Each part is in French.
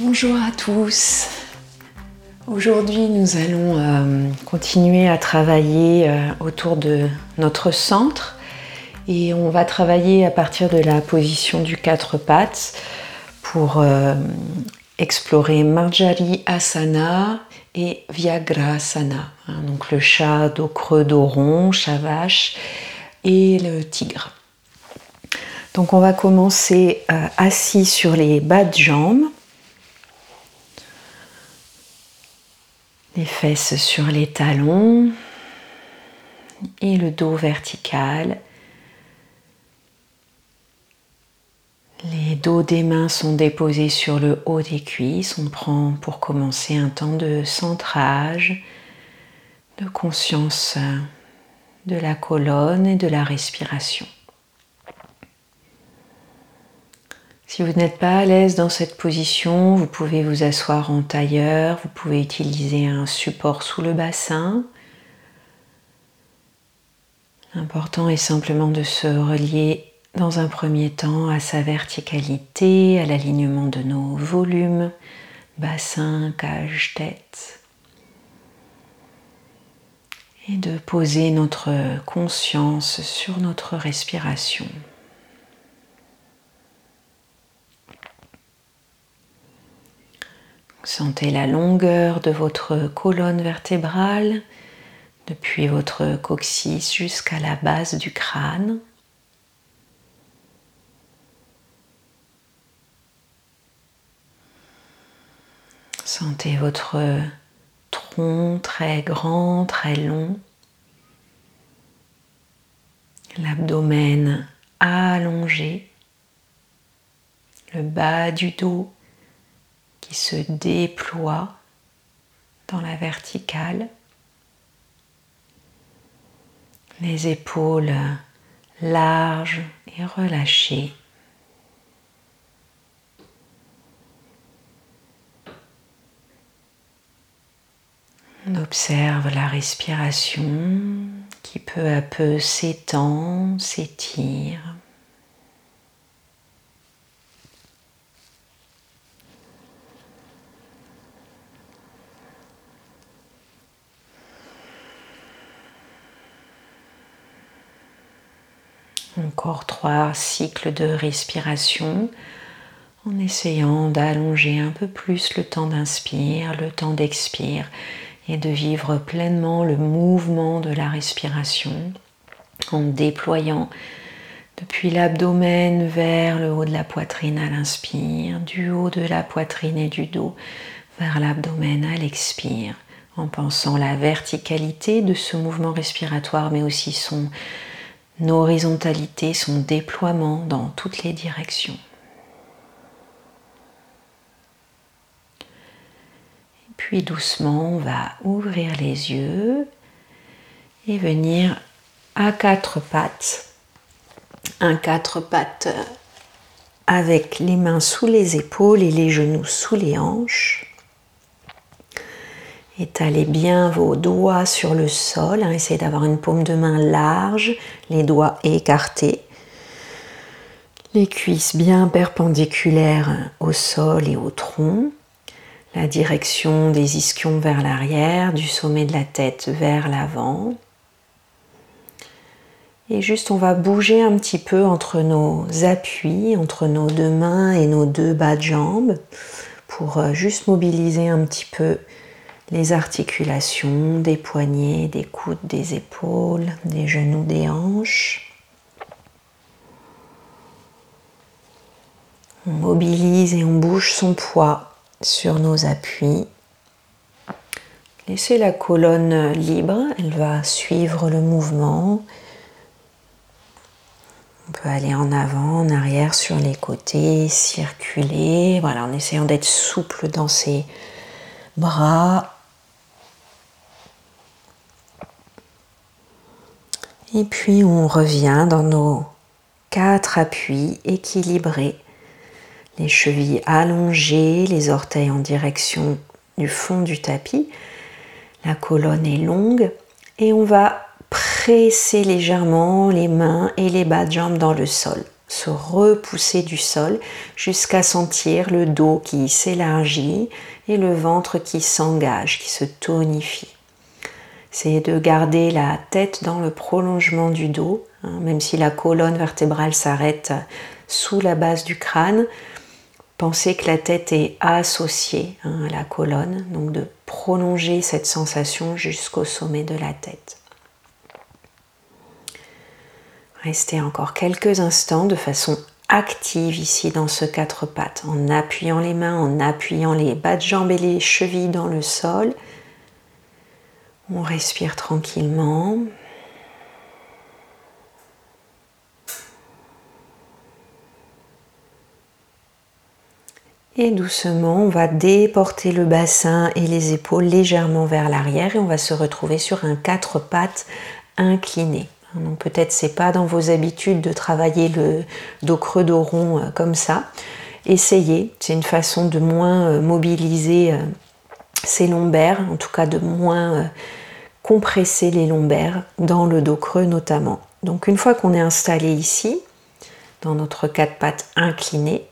Bonjour à tous. Aujourd'hui, nous allons euh, continuer à travailler euh, autour de notre centre et on va travailler à partir de la position du quatre pattes pour euh, explorer Marjari Asana et Vyagrasana, hein, donc le chat dos creux, dos rond, chat vache et le tigre. Donc on va commencer assis sur les bas de jambes les fesses sur les talons et le dos vertical. Les dos des mains sont déposés sur le haut des cuisses. On prend pour commencer un temps de centrage, de conscience de la colonne et de la respiration. Si vous n'êtes pas à l'aise dans cette position, vous pouvez vous asseoir en tailleur, vous pouvez utiliser un support sous le bassin. L'important est simplement de se relier dans un premier temps à sa verticalité, à l'alignement de nos volumes, bassin, cage, tête. Et de poser notre conscience sur notre respiration. Sentez la longueur de votre colonne vertébrale depuis votre coccyx jusqu'à la base du crâne. Sentez votre tronc très grand, très long. L'abdomen allongé. Le bas du dos qui se déploie dans la verticale. Les épaules larges et relâchées. On observe la respiration qui peu à peu s'étend, s'étire. Encore trois cycles de respiration en essayant d'allonger un peu plus le temps d'inspire, le temps d'expire et de vivre pleinement le mouvement de la respiration en déployant depuis l'abdomen vers le haut de la poitrine à l'inspire, du haut de la poitrine et du dos vers l'abdomen à l'expire, en pensant la verticalité de ce mouvement respiratoire mais aussi son horizontalité, son déploiement dans toutes les directions. Puis doucement, on va ouvrir les yeux et venir à quatre pattes. Un quatre pattes avec les mains sous les épaules et les genoux sous les hanches. Étalez bien vos doigts sur le sol. Hein. essayez d'avoir une paume de main large, les doigts écartés. Les cuisses bien perpendiculaires au sol et au tronc. La direction des ischions vers l'arrière, du sommet de la tête vers l'avant. Et juste on va bouger un petit peu entre nos appuis, entre nos deux mains et nos deux bas de jambes pour euh, juste mobiliser un petit peu les articulations des poignets, des coudes, des épaules, des genoux, des hanches. On mobilise et on bouge son poids sur nos appuis. Laissez la colonne libre, elle va suivre le mouvement. On peut aller en avant, en arrière, sur les côtés, circuler, voilà, en essayant d'être souple dans ses bras, Et puis on revient dans nos quatre appuis équilibrés. Les chevilles allongées, les orteils en direction du fond du tapis. La colonne est longue et on va presser légèrement les mains et les bas de jambes dans le sol. se repousser du sol jusqu'à sentir le dos qui s'élargit et le ventre qui s'engage, qui se tonifie. C'est de garder la tête dans le prolongement du dos, hein, même si la colonne vertébrale s'arrête sous la base du crâne. Pensez que la tête est associée hein, à la colonne, donc de prolonger cette sensation jusqu'au sommet de la tête. Restez encore quelques instants de façon active ici dans ce quatre pattes, en appuyant les mains, en appuyant les bas de jambes et les chevilles dans le sol. On respire tranquillement. Et doucement, on va déporter le bassin et les épaules légèrement vers l'arrière et on va se retrouver sur un quatre pattes incliné. Donc peut-être c'est pas dans vos habitudes de travailler le dos creux, dos rond euh, comme ça. Essayez, c'est une façon de moins euh, mobiliser euh, ces lombaires, en tout cas de moins compresser les lombaires dans le dos creux notamment. Donc une fois qu'on est installé ici, dans notre quatre pattes inclinées,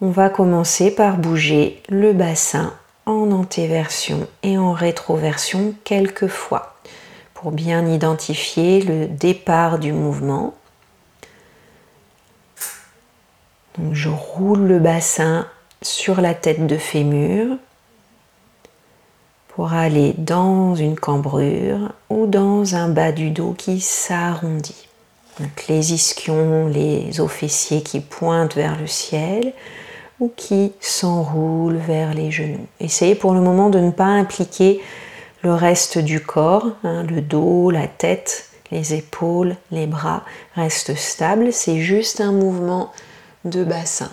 on va commencer par bouger le bassin en antéversion et en rétroversion quelques fois pour bien identifier le départ du mouvement. Donc je roule le bassin sur la tête de fémur pour aller dans une cambrure ou dans un bas du dos qui s'arrondit. Les ischions, les os fessiers qui pointent vers le ciel ou qui s'enroulent vers les genoux. Essayez pour le moment de ne pas impliquer le reste du corps, hein, le dos, la tête, les épaules, les bras restent stables. C'est juste un mouvement de bassin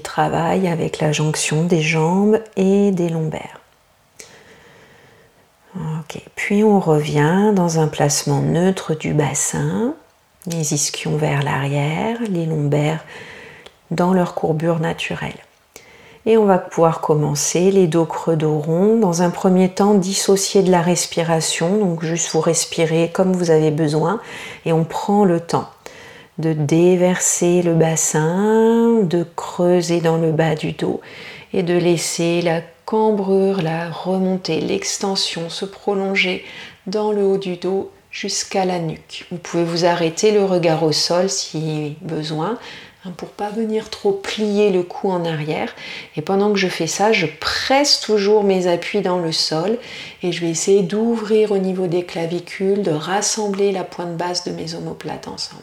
travaille avec la jonction des jambes et des lombaires. Puis on revient dans un placement neutre du bassin, les ischions vers l'arrière, les lombaires dans leur courbure naturelle. Et on va pouvoir commencer les dos creux, dos rond. Dans un premier temps, dissocier de la respiration, donc juste vous respirez comme vous avez besoin. Et on prend le temps de déverser le bassin, de creuser dans le bas du dos et de laisser la cambrure, la remontée, l'extension se prolonger dans le haut du dos jusqu'à la nuque. Vous pouvez vous arrêter le regard au sol si besoin, Hein, pour pas venir trop plier le cou en arrière. Et pendant que je fais ça, je presse toujours mes appuis dans le sol et je vais essayer d'ouvrir au niveau des clavicules, de rassembler la pointe basse de mes omoplates ensemble.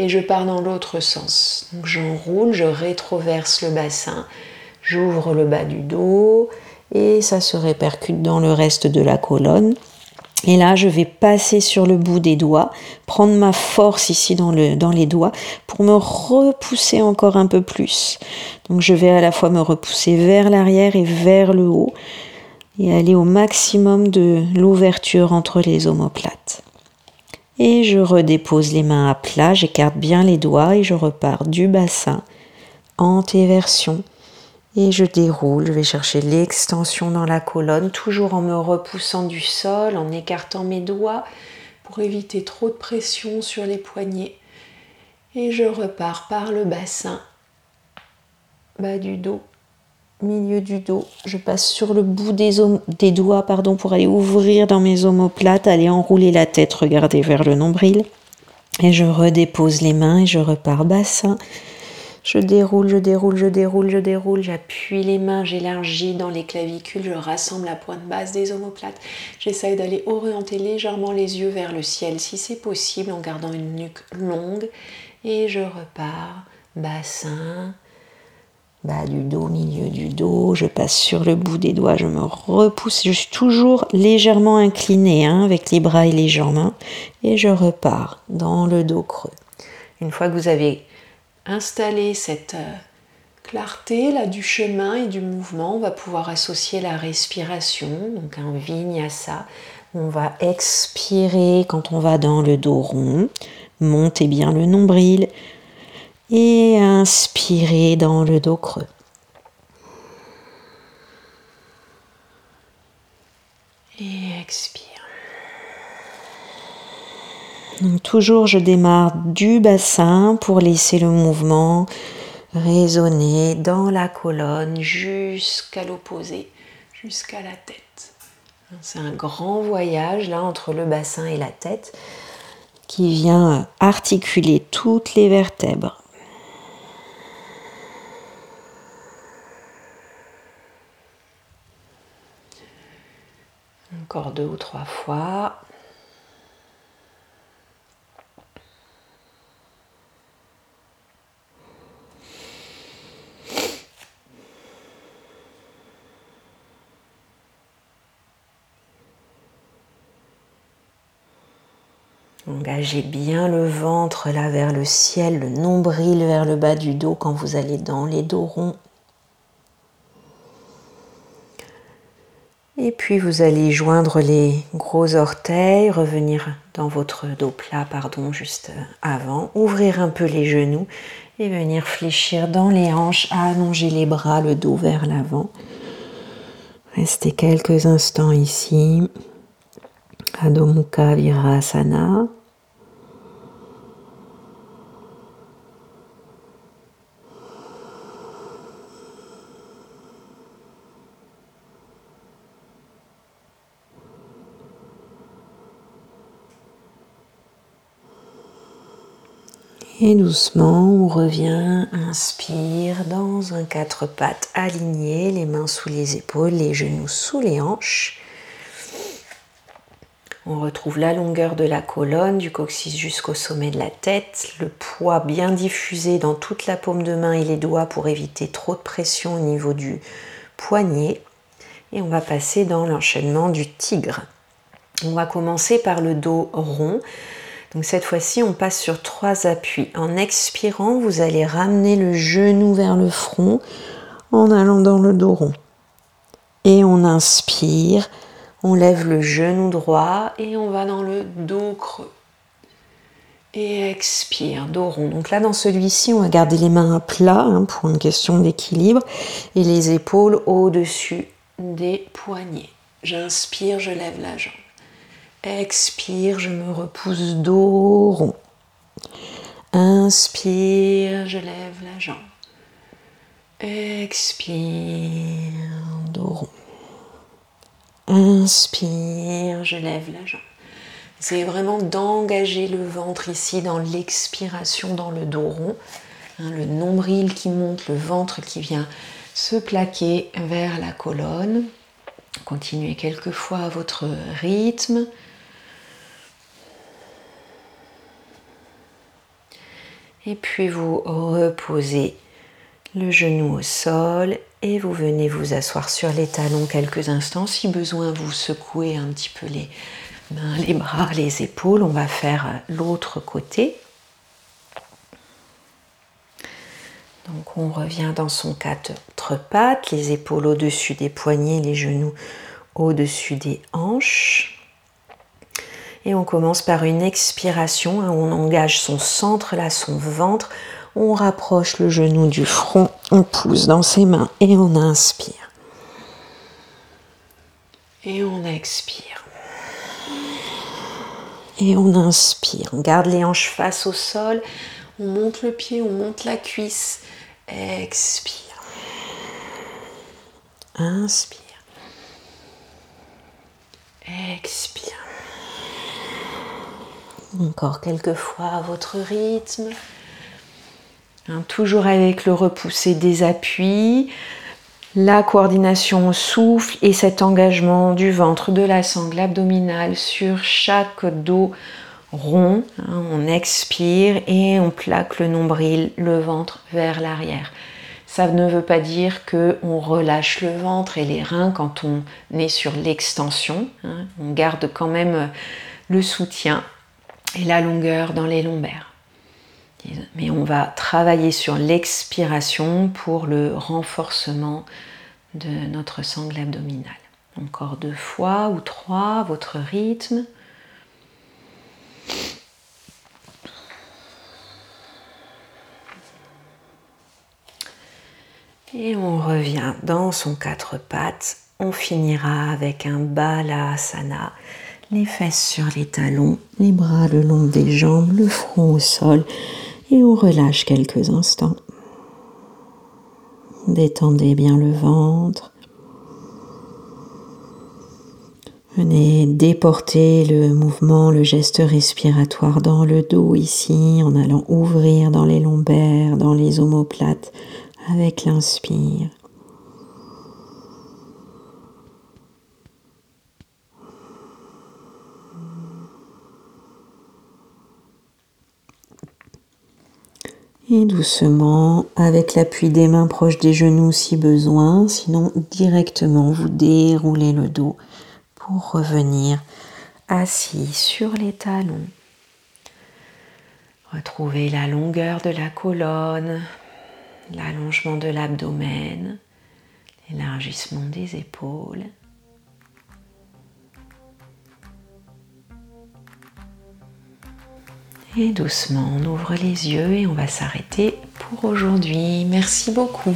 Et je pars dans l'autre sens. J'enroule, je rétroverse le bassin, j'ouvre le bas du dos et ça se répercute dans le reste de la colonne. Et là, je vais passer sur le bout des doigts, prendre ma force ici dans les doigts pour me repousser encore un peu plus. Donc je vais à la fois me repousser vers l'arrière et vers le haut et aller au maximum de l'ouverture entre les omoplates. Et je redépose les mains à plat, j'écarte bien les doigts et je repars du bassin, antéversion et je déroule, je vais chercher l'extension dans la colonne, toujours en me repoussant du sol, en écartant mes doigts pour éviter trop de pression sur les poignets. Et je repars par le bassin, bas du dos, milieu du dos. Je passe sur le bout des, doigts pardon, pour aller ouvrir dans mes omoplates, aller enrouler la tête, regarder vers le nombril. Et je redépose les mains et je repars bassin, je déroule, je déroule, je déroule, je déroule, j'appuie les mains, j'élargis dans les clavicules, je rassemble la pointe basse des omoplates. J'essaye d'aller orienter légèrement les yeux vers le ciel si c'est possible en gardant une nuque longue. Et je repars, bassin, du dos, milieu du dos, je passe sur le bout des doigts, je me repousse, je suis toujours légèrement inclinée hein, avec les bras et les jambes, hein. et je repars dans le dos creux. Une fois que vous avez installer cette euh, clarté là du chemin et du mouvement, on va pouvoir associer la respiration, donc un vinyasa. On va expirer quand on va dans le dos rond, montez bien le nombril et inspirer dans le dos creux. Et expire. Donc toujours je démarre du bassin pour laisser le mouvement résonner dans la colonne jusqu'à l'opposé, jusqu'à la tête. C'est un grand voyage là entre le bassin et la tête qui vient articuler toutes les vertèbres. Encore deux ou trois fois. Engagez bien le ventre là vers le ciel, le nombril vers le bas du dos quand vous allez dans les dos ronds. Et vous allez joindre les gros orteils, revenir dans votre dos plat, pardon, juste avant, ouvrir un peu les genoux et venir fléchir dans les hanches, allonger les bras, le dos vers l'avant. Restez quelques instants ici. Adho Mukha Virasana. Et doucement, on revient, inspire dans un quatre pattes aligné, les mains sous les épaules, les genoux sous les hanches. On retrouve la longueur de la colonne, du coccyx jusqu'au sommet de la tête, le poids bien diffusé dans toute la paume de main et les doigts pour éviter trop de pression au niveau du poignet. Et on va passer dans l'enchaînement du tigre. On va commencer par le dos rond. Donc cette fois-ci, on passe sur trois appuis. En expirant, vous allez ramener le genou vers le front en allant dans le dos rond. Et on inspire, on lève le genou droit et on va dans le dos creux. Et expire, dos rond. Donc là, dans celui-ci, on va garder les mains à plat hein, pour une question d'équilibre et les épaules au-dessus des poignets. J'inspire, je lève la jambe. Expire, je me repousse dos. Inspire, je lève la jambe. Expire, dos. Inspire, je lève la jambe. C'est vraiment d'engager le ventre ici dans l'expiration, dans le dos rond. Hein, le nombril qui monte, le ventre qui vient se plaquer vers la colonne. Continuez quelquefois à votre rythme. Et puis vous reposez le genou au sol et vous venez vous asseoir sur les talons quelques instants. Si besoin, vous secouez un petit peu les mains, les bras, les épaules. On va faire l'autre côté. Donc on revient dans son quatre pattes, les épaules au-dessus des poignets, les genoux au-dessus des hanches. Et on commence par une expiration, hein, on engage son centre là, son ventre, on rapproche le genou du front, on pousse dans ses mains et on inspire. Et on expire. Et on inspire. On garde les hanches face au sol. On monte le pied, on monte la cuisse. Expire. Inspire. Expire. Encore quelques fois à votre rythme. Hein, toujours avec le repousser des appuis, la coordination au souffle et cet engagement du ventre, de la sangle abdominale sur chaque dos rond. Hein, on expire et on plaque le nombril, le ventre vers l'arrière. Ça ne veut pas dire que on relâche le ventre et les reins quand on est sur l'extension. Hein. on garde quand même le soutien et la longueur dans les lombaires. Mais on va travailler sur l'expiration pour le renforcement de notre sangle abdominale. Encore deux fois ou trois, votre rythme. Et on revient dans son quatre pattes. On finira avec un balasana, les fesses sur les talons, les bras le long des jambes, le front au sol et on relâche quelques instants. Détendez bien le ventre. Venez déporter le mouvement, le geste respiratoire dans le dos ici en allant ouvrir dans les lombaires, dans les omoplates avec l'inspire. Et doucement, avec l'appui des mains proches des genoux si besoin, sinon directement vous déroulez le dos pour revenir assis sur les talons. Retrouvez la longueur de la colonne, l'allongement de l'abdomen, l'élargissement des épaules. Doucement, on ouvre les yeux et on va s'arrêter pour aujourd'hui. Merci beaucoup.